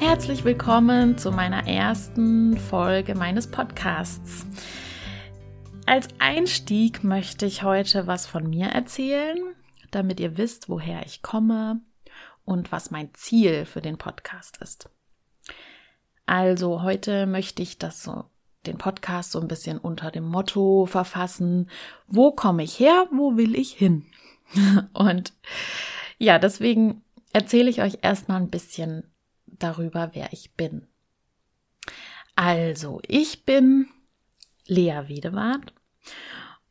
Herzlich willkommen zu meiner ersten Folge meines Podcasts. Als Einstieg möchte ich heute was von mir erzählen, damit ihr wisst, woher ich komme und was mein Ziel für den Podcast ist. Also heute möchte ich das so den Podcast so ein bisschen unter dem Motto verfassen, wo komme ich her, wo will ich hin? Und ja, deswegen erzähle ich euch erstmal ein bisschen darüber, wer ich bin. Also, ich bin Lea Wedewart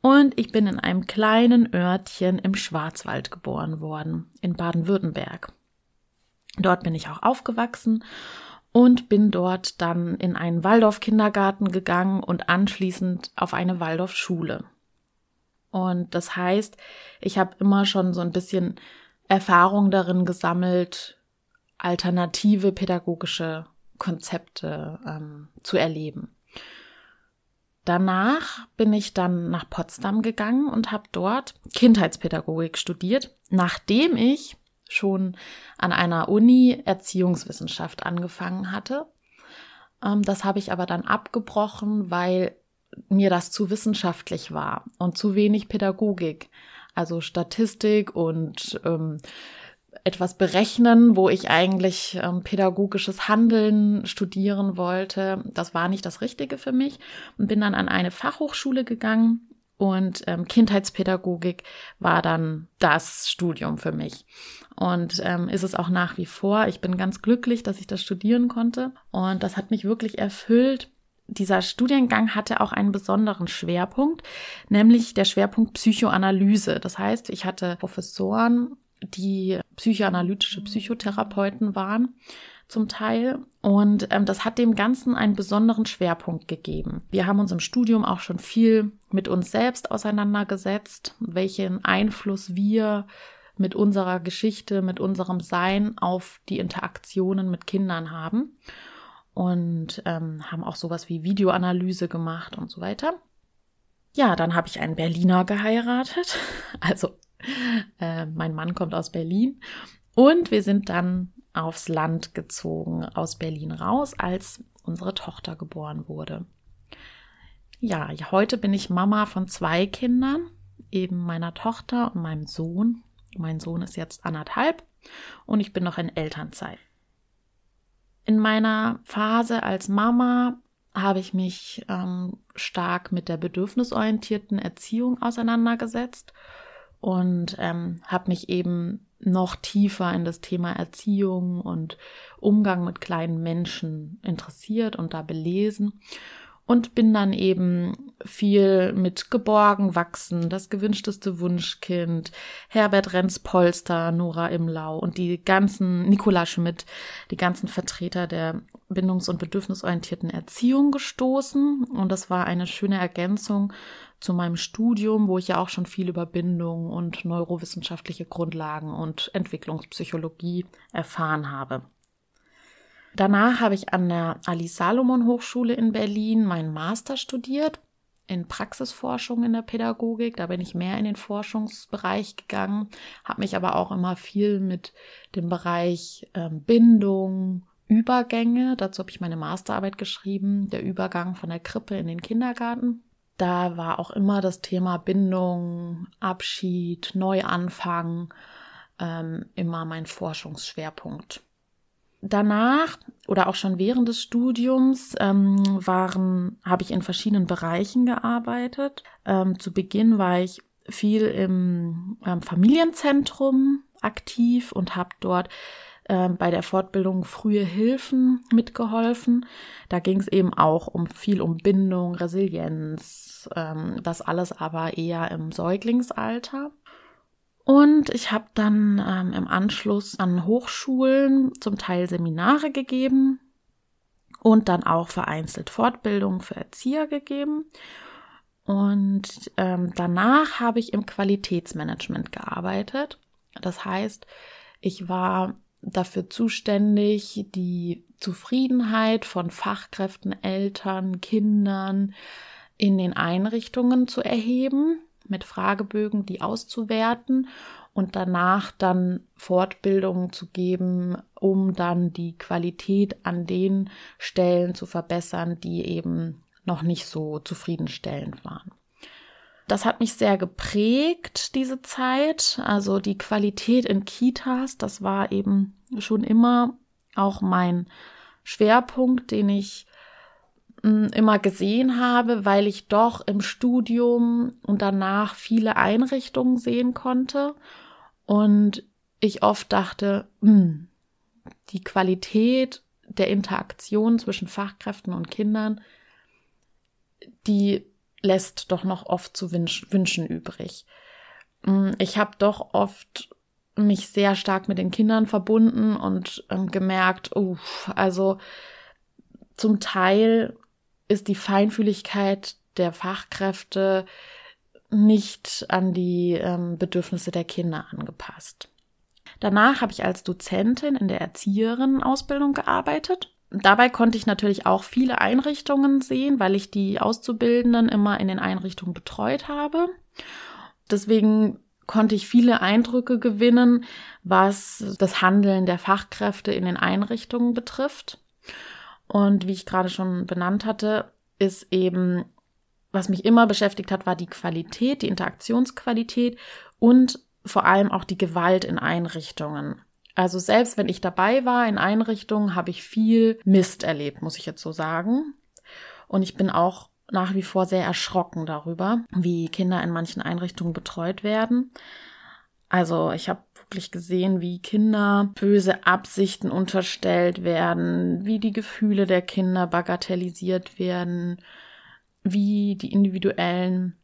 und ich bin in einem kleinen Örtchen im Schwarzwald geboren worden, in Baden-Württemberg. Dort bin ich auch aufgewachsen und bin dort dann in einen Waldorf-Kindergarten gegangen und anschließend auf eine Waldorf-Schule. Und das heißt, ich habe immer schon so ein bisschen Erfahrung darin gesammelt, alternative pädagogische Konzepte ähm, zu erleben. Danach bin ich dann nach Potsdam gegangen und habe dort Kindheitspädagogik studiert, nachdem ich schon an einer Uni Erziehungswissenschaft angefangen hatte. Ähm, das habe ich aber dann abgebrochen, weil mir das zu wissenschaftlich war und zu wenig Pädagogik, also Statistik und ähm, etwas berechnen, wo ich eigentlich ähm, pädagogisches Handeln studieren wollte. Das war nicht das Richtige für mich und bin dann an eine Fachhochschule gegangen und ähm, Kindheitspädagogik war dann das Studium für mich. Und ähm, ist es auch nach wie vor. Ich bin ganz glücklich, dass ich das studieren konnte. Und das hat mich wirklich erfüllt. Dieser Studiengang hatte auch einen besonderen Schwerpunkt, nämlich der Schwerpunkt Psychoanalyse. Das heißt, ich hatte Professoren die psychoanalytische Psychotherapeuten waren zum Teil. Und ähm, das hat dem Ganzen einen besonderen Schwerpunkt gegeben. Wir haben uns im Studium auch schon viel mit uns selbst auseinandergesetzt, welchen Einfluss wir mit unserer Geschichte, mit unserem Sein auf die Interaktionen mit Kindern haben. Und ähm, haben auch sowas wie Videoanalyse gemacht und so weiter. Ja, dann habe ich einen Berliner geheiratet. Also äh, mein Mann kommt aus Berlin. Und wir sind dann aufs Land gezogen, aus Berlin raus, als unsere Tochter geboren wurde. Ja, heute bin ich Mama von zwei Kindern, eben meiner Tochter und meinem Sohn. Mein Sohn ist jetzt anderthalb und ich bin noch in Elternzeit. In meiner Phase als Mama habe ich mich ähm, stark mit der bedürfnisorientierten Erziehung auseinandergesetzt und ähm, habe mich eben noch tiefer in das Thema Erziehung und Umgang mit kleinen Menschen interessiert und da belesen und bin dann eben viel mit Geborgen wachsen, das gewünschteste Wunschkind, Herbert Renz Polster, Nora Imlau und die ganzen, Nicola Schmidt, die ganzen Vertreter der bindungs- und bedürfnisorientierten Erziehung gestoßen. Und das war eine schöne Ergänzung zu meinem Studium, wo ich ja auch schon viel über Bindung und neurowissenschaftliche Grundlagen und Entwicklungspsychologie erfahren habe. Danach habe ich an der Alice Salomon Hochschule in Berlin meinen Master studiert in Praxisforschung in der Pädagogik. Da bin ich mehr in den Forschungsbereich gegangen, habe mich aber auch immer viel mit dem Bereich ähm, Bindung, Übergänge, dazu habe ich meine Masterarbeit geschrieben, der Übergang von der Krippe in den Kindergarten. Da war auch immer das Thema Bindung, Abschied, Neuanfang ähm, immer mein Forschungsschwerpunkt. Danach oder auch schon während des Studiums ähm, waren, habe ich in verschiedenen Bereichen gearbeitet. Ähm, zu Beginn war ich viel im ähm, Familienzentrum aktiv und habe dort ähm, bei der Fortbildung frühe Hilfen mitgeholfen. Da ging es eben auch um viel um Bindung, Resilienz, ähm, das alles aber eher im Säuglingsalter. Und ich habe dann ähm, im Anschluss an Hochschulen zum Teil Seminare gegeben und dann auch vereinzelt Fortbildungen für Erzieher gegeben. Und ähm, danach habe ich im Qualitätsmanagement gearbeitet. Das heißt, ich war dafür zuständig, die Zufriedenheit von Fachkräften, Eltern, Kindern in den Einrichtungen zu erheben, mit Fragebögen die auszuwerten und danach dann Fortbildungen zu geben, um dann die Qualität an den Stellen zu verbessern, die eben noch nicht so zufriedenstellend waren. Das hat mich sehr geprägt, diese Zeit. Also die Qualität in Kitas, das war eben schon immer auch mein Schwerpunkt, den ich hm, immer gesehen habe, weil ich doch im Studium und danach viele Einrichtungen sehen konnte und ich oft dachte, mh, hm, die Qualität der Interaktion zwischen Fachkräften und Kindern, die lässt doch noch oft zu wünschen übrig. Mm, ich habe doch oft mich sehr stark mit den Kindern verbunden und ähm, gemerkt, uff, also zum Teil ist die Feinfühligkeit der Fachkräfte nicht an die ähm, Bedürfnisse der Kinder angepasst. Danach habe ich als Dozentin in der Erzieherinnenausbildung gearbeitet Dabei konnte ich natürlich auch viele Einrichtungen sehen, weil ich die Auszubildenden immer in den Einrichtungen betreut habe. Deswegen konnte ich viele Eindrücke gewinnen, was das Handeln der Fachkräfte in den Einrichtungen betrifft. Und wie ich gerade schon benannt hatte, ist eben, was mich immer beschäftigt hat, war die Qualität, die Interaktionsqualität und vor allem auch die Gewalt in Einrichtungen. Also selbst wenn ich dabei war in Einrichtungen, habe ich viel Mist erlebt, muss ich jetzt so sagen. Und ich bin auch nach wie vor sehr erschrocken darüber, wie Kinder in manchen Einrichtungen betreut werden. Also ich habe wirklich gesehen, wie Kinder böse Absichten unterstellt werden, wie die Gefühle der Kinder bagatellisiert werden, wie die individuellen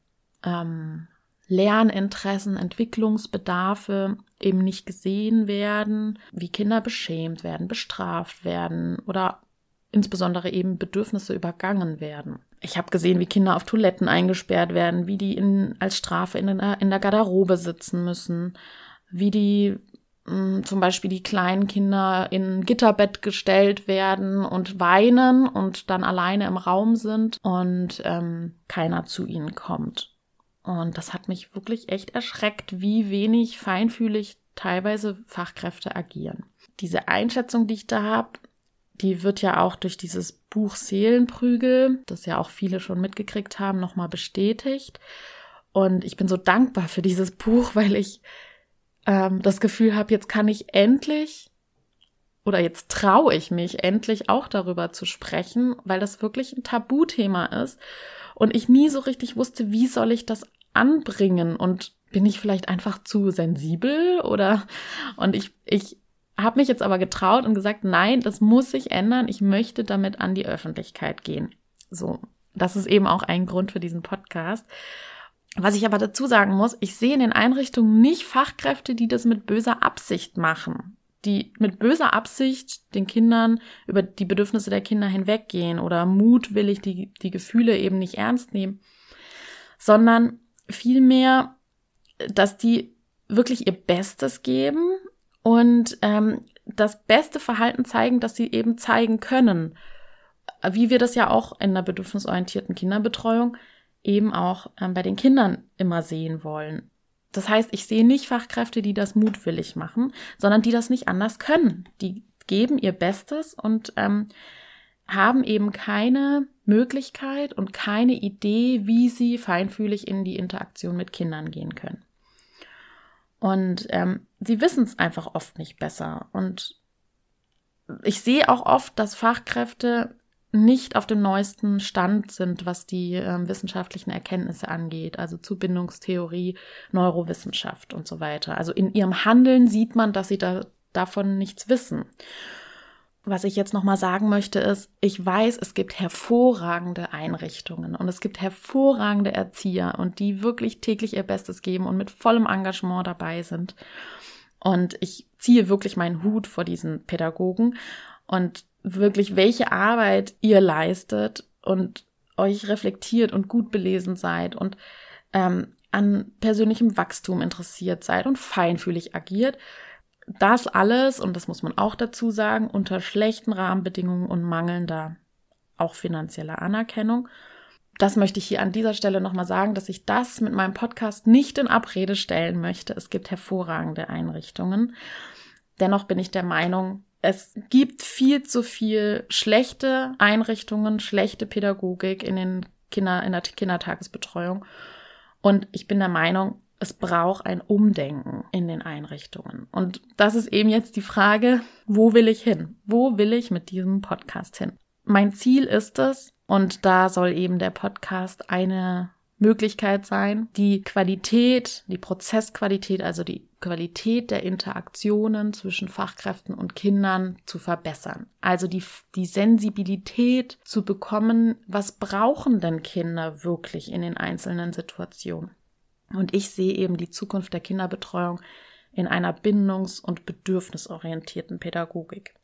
ähm, Lerninteressen, Entwicklungsbedarfe eben nicht gesehen werden, wie Kinder beschämt werden, bestraft werden oder insbesondere eben Bedürfnisse übergangen werden. Ich habe gesehen, wie Kinder auf Toiletten eingesperrt werden, wie die in, als Strafe in der, in der Garderobe sitzen müssen, wie die hm, zum Beispiel die kleinen Kinder in Gitterbett gestellt werden und weinen und dann alleine im Raum sind und ähm, keiner zu ihnen kommt. Und das hat mich wirklich echt erschreckt, wie wenig feinfühlig teilweise Fachkräfte agieren. Diese Einschätzung, die ich da habe, die wird ja auch durch dieses Buch Seelenprügel, das ja auch viele schon mitgekriegt haben, nochmal bestätigt. Und ich bin so dankbar für dieses Buch, weil ich ähm, das Gefühl habe, jetzt kann ich endlich oder jetzt traue ich mich endlich auch darüber zu sprechen, weil das wirklich ein Tabuthema ist und ich nie so richtig wusste, wie soll ich das anbringen und bin ich vielleicht einfach zu sensibel oder und ich ich habe mich jetzt aber getraut und gesagt, nein, das muss sich ändern. Ich möchte damit an die Öffentlichkeit gehen. So, das ist eben auch ein Grund für diesen Podcast. Was ich aber dazu sagen muss, ich sehe in den Einrichtungen nicht Fachkräfte, die das mit böser Absicht machen, die mit böser Absicht den Kindern über die Bedürfnisse der Kinder hinweggehen oder mutwillig die, die Gefühle eben nicht ernst nehmen, sondern vielmehr, dass die wirklich ihr Bestes geben und ähm, das beste Verhalten zeigen, das sie eben zeigen können. Wie wir das ja auch in der bedürfnisorientierten Kinderbetreuung eben auch ähm, bei den Kindern immer sehen wollen. Das heißt, ich sehe nicht Fachkräfte, die das mutwillig machen, sondern die das nicht anders können. Die geben ihr Bestes und ähm, haben eben keine Möglichkeit und keine Idee, wie sie feinfühlig in die Interaktion mit Kindern gehen können. Und ähm, sie wissen es einfach oft nicht besser. Und ich sehe auch oft, dass Fachkräfte nicht auf dem neuesten Stand sind, was die äh, wissenschaftlichen Erkenntnisse angeht, also Zubindungstheorie, Neurowissenschaft und so weiter. Also in ihrem Handeln sieht man, dass sie da, davon nichts wissen was ich jetzt nochmal sagen möchte, ist, ich weiß, es gibt hervorragende Einrichtungen und es gibt hervorragende Erzieher und die wirklich täglich ihr Bestes geben und mit vollem Engagement dabei sind. Und ich ziehe wirklich meinen Hut vor diesen Pädagogen. und wirklich, welche Arbeit ihr leistet und euch reflektiert und gut belesen seid und ähm, an persönlichem Wachstum interessiert seid und feinfühlig agiert. Das alles, und das muss man auch dazu sagen, unter schlechten Rahmenbedingungen und mangelnder auch finanzieller Anerkennung. Das möchte ich hier an dieser Stelle nochmal sagen, dass ich das mit meinem Podcast nicht in Abrede stellen möchte. Es gibt hervorragende Einrichtungen. Dennoch bin ich der Meinung, es gibt viel zu viel schlechte Einrichtungen, schlechte Pädagogik in den Kinder, in der Kindertagesbetreuung. Und ich bin der Meinung, es braucht ein Umdenken in den Einrichtungen. Und das ist eben jetzt die Frage, wo will ich hin? Wo will ich mit diesem Podcast hin? Mein Ziel ist es, und da soll eben der Podcast eine Möglichkeit sein, die Qualität, die Prozessqualität, also die Qualität der Interaktionen zwischen Fachkräften und Kindern zu verbessern. Also die, die Sensibilität zu bekommen, was brauchen denn Kinder wirklich in den einzelnen Situationen. Und ich sehe eben die Zukunft der Kinderbetreuung in einer bindungs- und bedürfnisorientierten Pädagogik.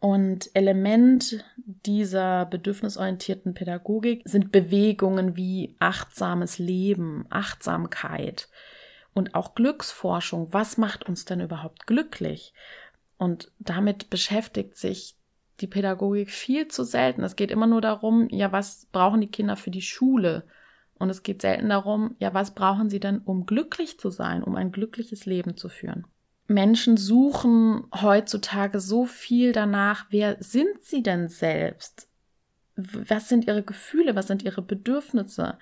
Und Element dieser bedürfnisorientierten Pädagogik sind Bewegungen wie achtsames Leben, Achtsamkeit und auch Glücksforschung. Was macht uns denn überhaupt glücklich? Und damit beschäftigt sich die Pädagogik viel zu selten. Es geht immer nur darum, ja, was brauchen die Kinder für die Schule? Und es geht selten darum, ja, was brauchen sie denn, um glücklich zu sein, um ein glückliches Leben zu führen? Menschen suchen heutzutage so viel danach, wer sind sie denn selbst? Was sind ihre Gefühle? Was sind ihre Bedürfnisse?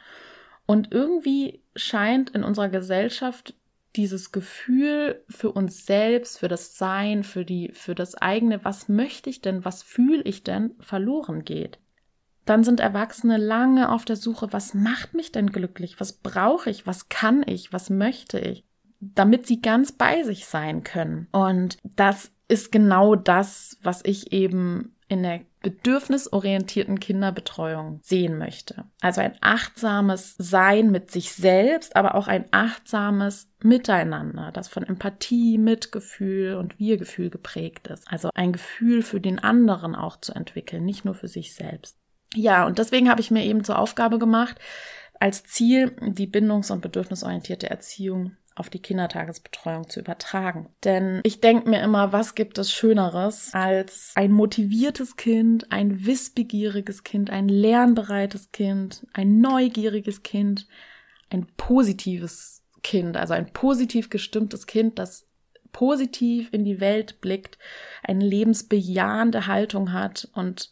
Und irgendwie scheint in unserer Gesellschaft dieses Gefühl für uns selbst, für das Sein, für die, für das eigene, was möchte ich denn, was fühle ich denn, verloren geht. Dann sind Erwachsene lange auf der Suche, was macht mich denn glücklich? Was brauche ich? Was kann ich? Was möchte ich? damit sie ganz bei sich sein können. Und das ist genau das, was ich eben in der bedürfnisorientierten Kinderbetreuung sehen möchte. Also ein achtsames Sein mit sich selbst, aber auch ein achtsames Miteinander, das von Empathie, Mitgefühl und Wir-Gefühl geprägt ist. Also ein Gefühl für den anderen auch zu entwickeln, nicht nur für sich selbst. Ja, und deswegen habe ich mir eben zur Aufgabe gemacht, als Ziel die bindungs- und bedürfnisorientierte Erziehung auf die Kindertagesbetreuung zu übertragen. Denn ich denke mir immer, was gibt es Schöneres als ein motiviertes Kind, ein wissbegieriges Kind, ein lernbereites Kind, ein neugieriges Kind, ein positives Kind, also ein positiv gestimmtes Kind, das positiv in die Welt blickt, eine lebensbejahende Haltung hat und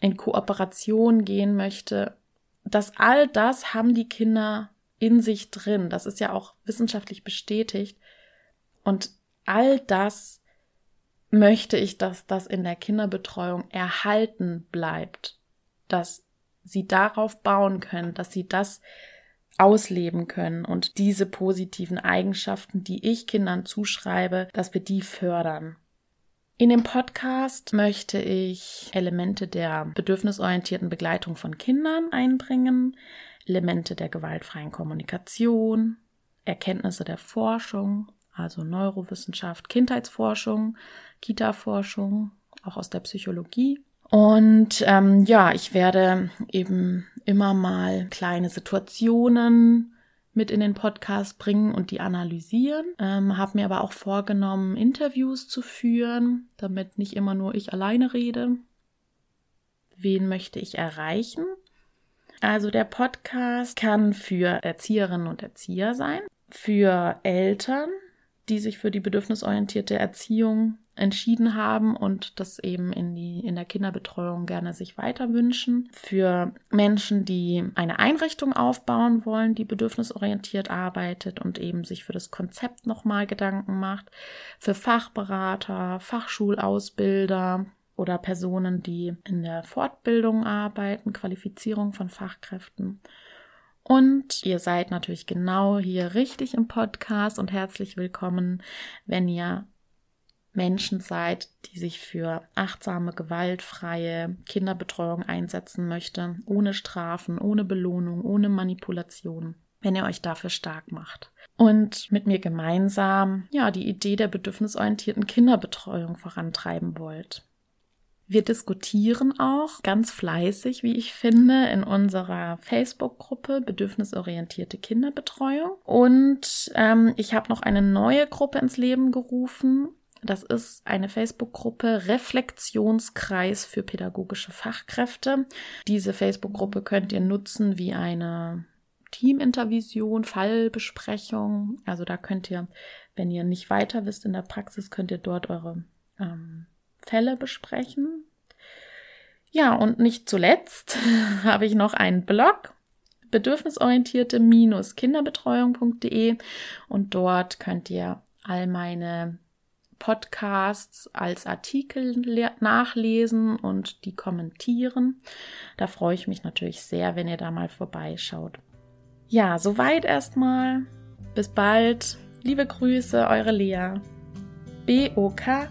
in Kooperation gehen möchte. dass all das haben die Kinder in sich drin. Das ist ja auch wissenschaftlich bestätigt. Und all das möchte ich, dass das in der Kinderbetreuung erhalten bleibt, dass sie darauf bauen können, dass sie das ausleben können und diese positiven Eigenschaften, die ich Kindern zuschreibe, dass wir die fördern. In dem Podcast möchte ich Elemente der bedürfnisorientierten Begleitung von Kindern einbringen, Elemente der gewaltfreien Kommunikation, Erkenntnisse der Forschung, also Neurowissenschaft, Kindheitsforschung, Kita-Forschung, auch aus der Psychologie. Und ähm, ja, ich werde eben immer mal kleine Situationen mit in den Podcast bringen und die analysieren. Ähm, habe mir aber auch vorgenommen, Interviews zu führen, damit nicht immer nur ich alleine rede. Wen möchte ich erreichen? Also der Podcast kann für Erzieherinnen und Erzieher sein, für Eltern, die sich für die bedürfnisorientierte Erziehung entschieden haben und das eben in die in der Kinderbetreuung gerne sich weiter wünschen für Menschen, die eine Einrichtung aufbauen wollen, die bedürfnisorientiert arbeitet und eben sich für das Konzept nochmal Gedanken macht, für Fachberater, Fachschulausbilder, oder Personen, die in der Fortbildung arbeiten, Qualifizierung von Fachkräften. Und ihr seid natürlich genau hier richtig im Podcast und herzlich willkommen, wenn ihr Menschen seid, die sich für achtsame, gewaltfreie Kinderbetreuung einsetzen möchte, ohne Strafen, ohne Belohnung, ohne Manipulation, wenn ihr euch dafür stark macht. Und mit mir gemeinsam, ja, die Idee der bedürfnisorientierten Kinderbetreuung vorantreiben wollt. Wir diskutieren auch ganz fleißig, wie ich finde, in unserer Facebook-Gruppe Bedürfnisorientierte Kinderbetreuung. Und ähm, ich habe noch eine neue Gruppe ins Leben gerufen. Das ist eine Facebook-Gruppe Reflexionskreis für pädagogische Fachkräfte. Diese Facebook-Gruppe könnt ihr nutzen wie eine Teamintervision, Fallbesprechung. Also da könnt ihr, wenn ihr nicht weiter wisst in der Praxis, könnt ihr dort eure ähm, Fälle besprechen. Ja, und nicht zuletzt habe ich noch einen Blog bedürfnisorientierte-kinderbetreuung.de und dort könnt ihr all meine Podcasts als Artikel nachlesen und die kommentieren. Da freue ich mich natürlich sehr, wenn ihr da mal vorbeischaut. Ja, soweit erstmal. Bis bald. Liebe Grüße, eure Lea. BOK